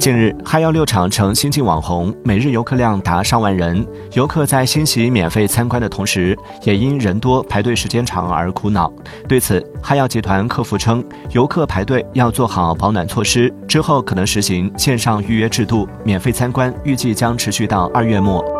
近日哈药六厂成新晋网红每日游客量达上万人。游客在欣喜免费参观的同时也因人多排队时间长而苦恼。对此哈药集团客服称游客排队要做好保暖措施之后可能实行线上预约制度免费参观预计将持续到二月末。